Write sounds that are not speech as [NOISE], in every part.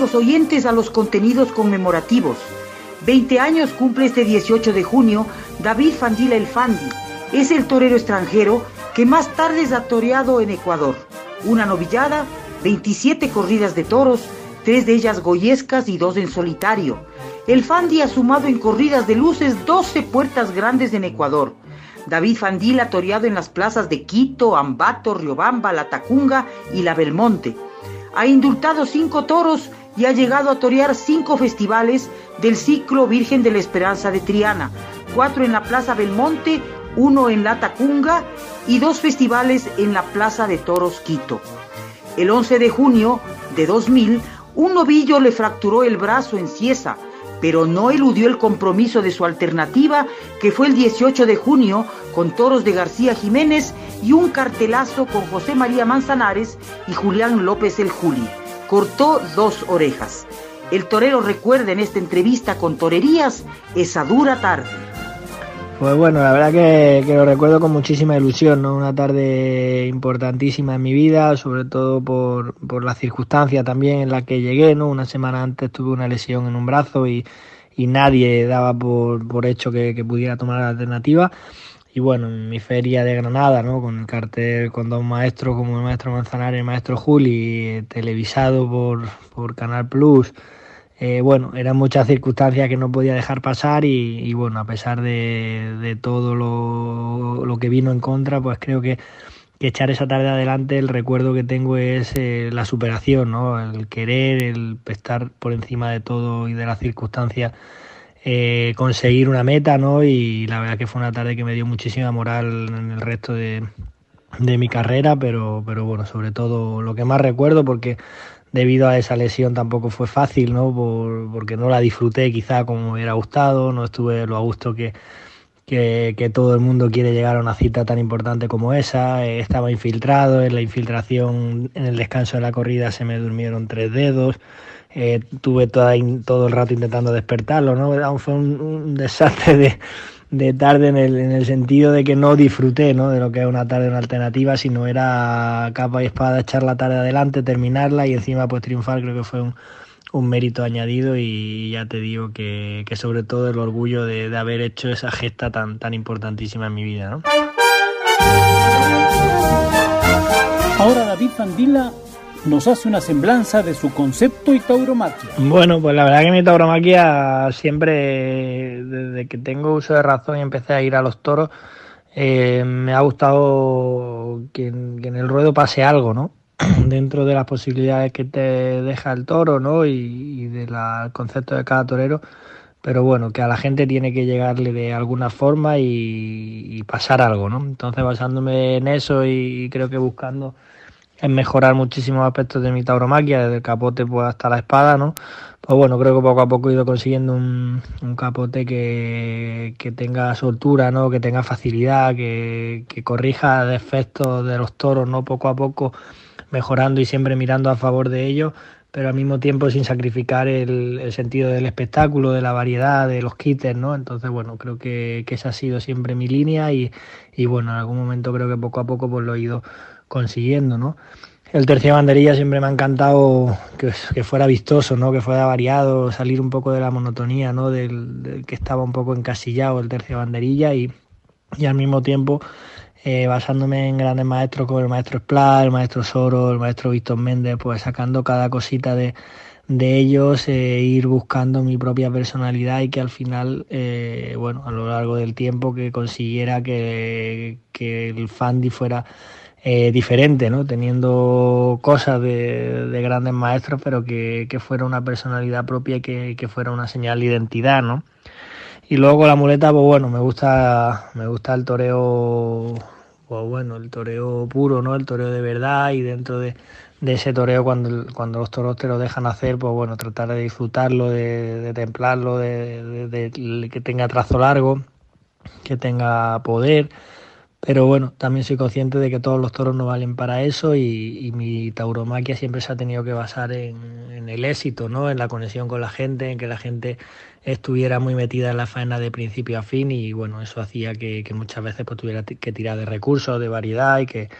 Amigos oyentes a los contenidos conmemorativos. 20 años cumple este 18 de junio David Fandila el Fandi. Es el torero extranjero que más tarde es toreado en Ecuador. Una novillada, 27 corridas de toros, tres de ellas goyescas y dos en solitario. El Fandi ha sumado en corridas de luces 12 puertas grandes en Ecuador. David Fandila ha toreado en las plazas de Quito, Ambato, Riobamba, La Tacunga y La Belmonte. Ha indultado cinco toros y ha llegado a torear cinco festivales del ciclo Virgen de la Esperanza de Triana, cuatro en la Plaza Belmonte, uno en La Tacunga y dos festivales en la Plaza de Toros Quito. El 11 de junio de 2000, un novillo le fracturó el brazo en Cieza, pero no eludió el compromiso de su alternativa, que fue el 18 de junio con toros de García Jiménez y un cartelazo con José María Manzanares y Julián López el Juli. Cortó dos orejas. El torero recuerda en esta entrevista con Torerías esa dura tarde. Pues bueno, la verdad que, lo recuerdo con muchísima ilusión, ¿no? Una tarde importantísima en mi vida, sobre todo por, por la circunstancia también en la que llegué, ¿no? Una semana antes tuve una lesión en un brazo y, y nadie daba por, por hecho que, que, pudiera tomar la alternativa. Y bueno, en mi feria de Granada, ¿no? Con el cartel con dos maestros como el maestro Manzanares y el maestro Juli, televisado por, por Canal Plus, eh, bueno, eran muchas circunstancias que no podía dejar pasar y, bueno, a pesar de, todo lo, que vino en contra, pues creo que, echar esa tarde adelante, el recuerdo que tengo es eh, la superación, ¿no? El querer, el estar por encima de todo y de las circunstancias, eh, conseguir una meta, ¿no? Y la verdad que fue una tarde que me dio muchísima moral en el resto de, de mi carrera, pero, pero bueno, sobre todo lo que más recuerdo, porque debido a esa lesión tampoco fue fácil, ¿no? porque no la disfruté quizá como me hubiera gustado, no estuve lo a gusto que, que, todo el mundo quiere llegar a una cita tan importante como esa. Eh, estaba infiltrado, en la infiltración, en el descanso de la corrida se me durmieron tres dedos. Eh, tuve toda, todo el rato intentando despertarlo, ¿no? Fue un desastre de, de tarde en el, en el sentido de que no disfruté ¿no? de lo que es una tarde una alternativa, sino era capa y espada echar la tarde adelante, terminarla y encima pues triunfar, creo que fue un, un mérito añadido y ya te digo que, que sobre todo el orgullo de, de, haber hecho esa gesta tan, tan importantísima en mi vida. Ahora David Fandila nos hace una semblanza de su concepto y tauromaquia. Bueno, pues la verdad que mi tauromaquia siempre, desde que tengo uso de razón y empecé a ir a los toros, eh, me ha gustado que, en el ruedo pase algo, ¿no? [CLEARS THROAT] Dentro de las posibilidades que te deja el toro, ¿no? Y, del concepto de cada torero, pero bueno, que a la gente tiene que llegarle de alguna forma y, y pasar algo, ¿no? Entonces basándome en eso y creo que buscando en mejorar muchísimos aspectos de mi tauromaquia, desde el capote pues hasta la espada, ¿no? Pues bueno, creo que poco a poco he ido consiguiendo un, capote que, tenga soltura, ¿no? Que tenga facilidad, que, corrija defectos de los toros, ¿no? Poco a poco mejorando y siempre mirando a favor de ellos, pero al mismo tiempo sin sacrificar el, sentido del espectáculo, de la variedad, de los kits, ¿no? Entonces, bueno, creo que, esa ha sido siempre mi línea y, y bueno, en algún momento creo que poco a poco pues lo he ido consiguiendo, ¿no? El tercio banderilla siempre me ha encantado que, fuera vistoso, ¿no? Que fuera variado, salir un poco de la monotonía, ¿no? Del, que estaba un poco encasillado el tercio banderilla y, y al mismo tiempo eh, basándome en grandes maestros como el maestro Splat, el maestro Soro, el maestro Víctor Méndez, pues sacando cada cosita de, de ellos, e ir buscando mi propia personalidad y que al final, eh, bueno, a lo largo del tiempo que consiguiera que, que el Fandi fuera eh, diferente, ¿no? Teniendo cosas de, grandes maestros, pero que, fuera una personalidad propia y que, fuera una señal de identidad, ¿no? Y luego la muleta, pues bueno, me gusta, me gusta el toreo, pues bueno, el toreo puro, ¿no? El toreo de verdad y dentro de, ese toreo cuando, cuando los toros te lo dejan hacer, pues bueno, tratar de disfrutarlo, de, templarlo, de, que tenga trazo largo, que tenga poder. Pero bueno, también soy consciente de que todos los toros no valen para eso y, mi tauromaquia siempre se ha tenido que basar en, el éxito, ¿no? en la conexión con la gente, en que la gente estuviera muy metida en la faena de principio a fin y bueno, eso hacía que, muchas veces pues, tuviera que tirar de recursos, de variedad y que,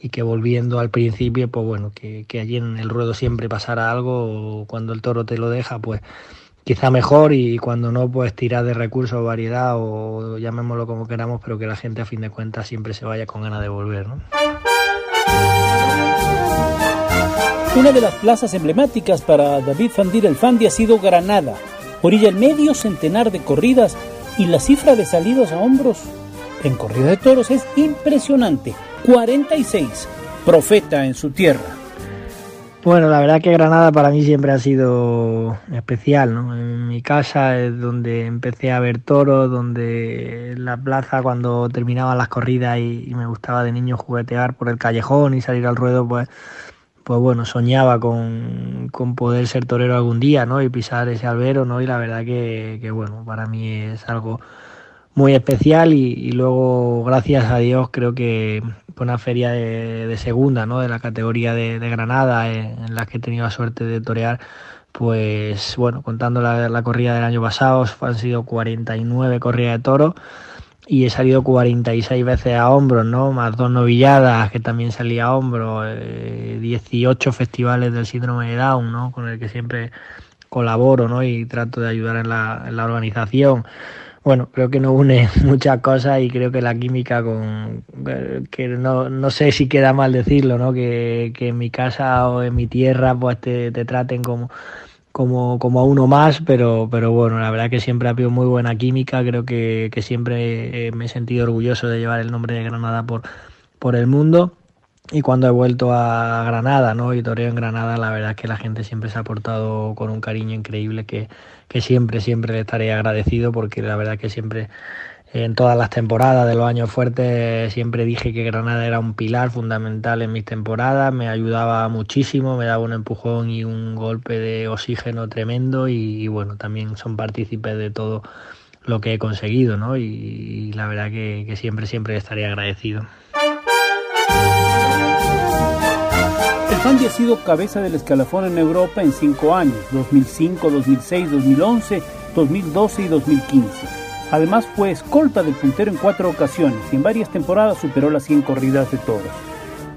y que volviendo al principio, pues bueno, que, que allí en el ruedo siempre pasara algo, o cuando el toro te lo deja, pues quizá mejor y cuando no, pues tirar de recursos, variedad o llamémoslo como queramos, pero que la gente a fin de cuentas siempre se vaya con ganas de volver. ¿no? Una de las plazas emblemáticas para David Fandir el Fandi ha sido Granada. Orilla el medio centenar de corridas y la cifra de salidos a hombros en corrida de toros es impresionante. 46, profeta en su tierra. Bueno, la verdad que Granada para mí siempre ha sido especial, ¿no? En mi casa es donde empecé a ver toros, donde en la plaza cuando terminaban las corridas y, me gustaba de niño juguetear por el callejón y salir al ruedo, pues, pues bueno, soñaba con, poder ser torero algún día, ¿no? Y pisar ese albero, ¿no? Y la verdad que, que bueno, para mí es algo muy especial y, luego, gracias a Dios, creo que fue una feria de, segunda, ¿no? de la categoría de, Granada, en, la que he tenido la suerte de torear, pues bueno, contando la, corrida del año pasado, han sido 49 corridas de toro y he salido 46 veces a hombros, ¿no? Más dos novilladas que también salí a hombros, 18 eh, festivales del síndrome de Down, ¿no? Con el que siempre colaboro, ¿no? Y trato de ayudar en la, en la organización bueno, creo que nos une [LAUGHS] muchas cosas y creo que la química con que no, no sé si queda mal decirlo, ¿no? Que, que en mi casa o en mi tierra pues te, te traten como, como, como a uno más, pero, pero bueno, la verdad que siempre ha habido muy buena química, creo que, que siempre me he sentido orgulloso de llevar el nombre de Granada por, por el mundo y cuando he vuelto a Granada, ¿no? Y toreo en Granada, la verdad es que la gente siempre se ha portado con un cariño increíble que, que siempre, siempre le estaré agradecido porque la verdad que siempre en todas las temporadas de los años fuertes siempre dije que Granada era un pilar fundamental en mis temporadas, me ayudaba muchísimo, me daba un empujón y un golpe de oxígeno tremendo y, bueno, también son partícipes de todo lo que he conseguido, ¿no? Y, la verdad que, que siempre, siempre estaré agradecido. Fandi ha sido cabeza del escalafón en Europa en cinco años, 2005, 2006, 2011, 2012 y 2015. Además fue escolta del puntero en cuatro ocasiones y en varias temporadas superó las 100 corridas de toros.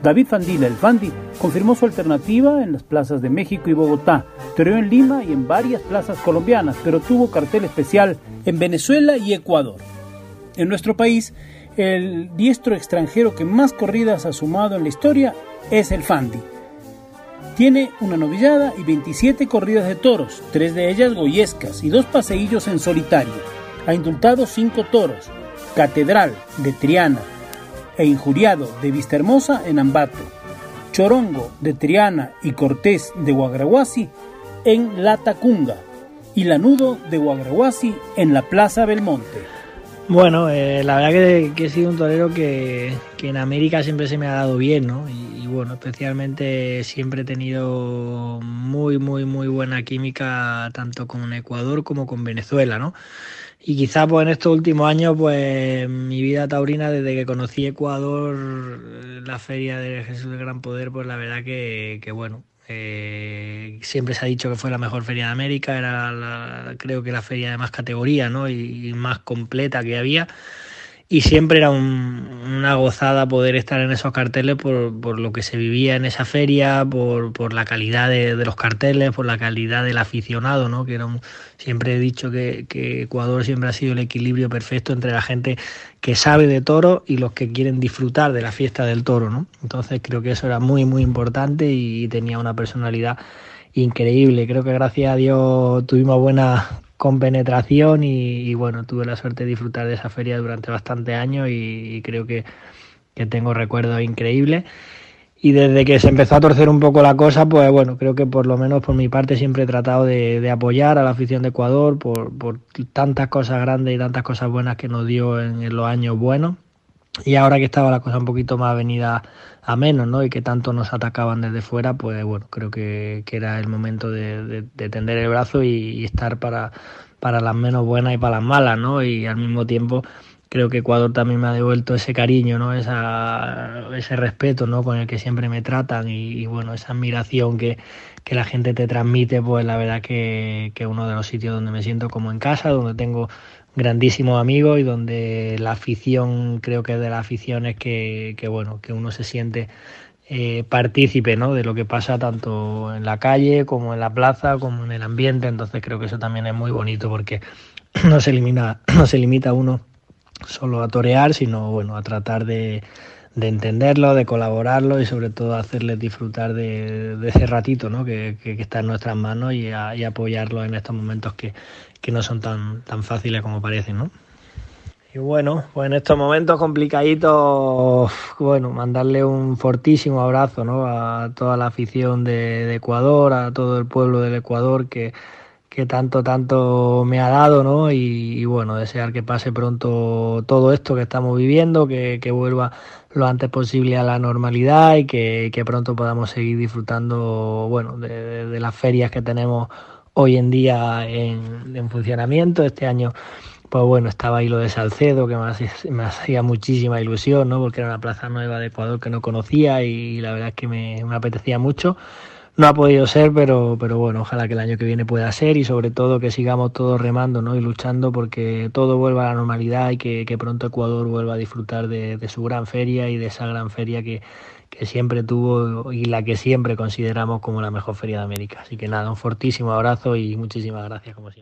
David Fandila, el Fandi, confirmó su alternativa en las plazas de México y Bogotá, toreó en Lima y en varias plazas colombianas, pero tuvo cartel especial en Venezuela y Ecuador. En nuestro país, el diestro extranjero que más corridas ha sumado en la historia es el Fandi. Tiene una novillada y 27 corridas de toros, tres de ellas goyescas y dos paseillos en solitario. Ha indultado cinco toros, Catedral de Triana e Injuriado de Vistahermosa en Ambato, Chorongo de Triana y Cortés de Guagrahuasi en La Tacunga y Lanudo de Guagrahuasi en la Plaza Belmonte. Bueno, eh, la verdad que, he sido un torero que, en América siempre se me ha dado bien, ¿no? Y, bueno, especialmente siempre he tenido muy, muy, muy buena química tanto con Ecuador como con Venezuela, ¿no? Y quizá pues en estos últimos años, pues mi vida taurina, desde que conocí Ecuador, la feria de Jesús del Gran Poder, pues la verdad que, que bueno, eh, siempre se ha dicho que fue la mejor feria de América, era creo que la feria de más categoría ¿no? y, más completa que había y siempre era una gozada poder estar en esos carteles por, lo que se vivía en esa feria, por, la calidad de, los carteles, por la calidad del aficionado, ¿no? que era siempre he dicho que, Ecuador siempre ha sido el equilibrio perfecto entre la gente que sabe de toro y los que quieren disfrutar de la fiesta del toro. ¿no? Entonces creo que eso era muy, muy importante y tenía una personalidad increíble. Creo que gracias a Dios tuvimos buena con penetración y, bueno, tuve la suerte de disfrutar de esa feria durante bastantes años y, creo que, tengo recuerdos increíbles. Y desde que se empezó a torcer un poco la cosa, pues bueno, creo que por lo menos por mi parte siempre he tratado de, apoyar a la afición de Ecuador por, tantas cosas grandes y tantas cosas buenas que nos dio en, los años buenos. Y ahora que estaba la cosa un poquito más venida a menos, ¿no? Y que tanto nos atacaban desde fuera, pues bueno, creo que, era el momento de, tender el brazo y, estar para, para las menos buenas y para las malas, ¿no? Y al mismo tiempo creo que Ecuador también me ha devuelto ese cariño, ¿no? Esa, ese respeto, ¿no? Con el que siempre me tratan y, bueno, esa admiración que, que, la gente te transmite, pues la verdad que, que uno de los sitios donde me siento como en casa, donde tengo grandísimos amigos y donde la afición, creo que de la afición es que, bueno, que uno se siente eh, partícipe ¿no? de lo que pasa tanto en la calle como en la plaza, como en el ambiente. Entonces creo que eso también es muy bonito porque [CLEARS THROAT] no se elimina, [CLEARS THROAT] no se limita uno solo a torear, sino bueno, a tratar de, de entenderlo, de colaborarlo y sobre todo hacerles disfrutar de, ese ratito ¿no? que, está en nuestras manos y, y apoyarlo en estos momentos que, que no son tan, tan fáciles como parecen, ¿no? Y bueno, pues en estos momentos complicaditos, bueno, mandarle un fortísimo abrazo ¿no? a toda la afición de, Ecuador, a todo el pueblo del Ecuador que, que tanto, tanto me ha dado, ¿no? Y, bueno, desear que pase pronto todo esto que estamos viviendo, que, que vuelva lo antes posible a la normalidad y que, que pronto podamos seguir disfrutando, bueno, de, las ferias que tenemos hoy en día en, funcionamiento. Este año, pues bueno, estaba ahí lo de Salcedo, que me hacía, muchísima ilusión, ¿no? Porque era una plaza nueva de Ecuador que no conocía y la verdad es que me, apetecía mucho. No ha podido ser, pero, pero bueno, ojalá que el año que viene pueda ser y sobre todo que sigamos todos remando ¿no? y luchando porque todo vuelva a la normalidad y que, pronto Ecuador vuelva a disfrutar de, de, su gran feria y de esa gran feria que, que siempre tuvo y la que siempre consideramos como la mejor feria de América. Así que nada, un fortísimo abrazo y muchísimas gracias como siempre.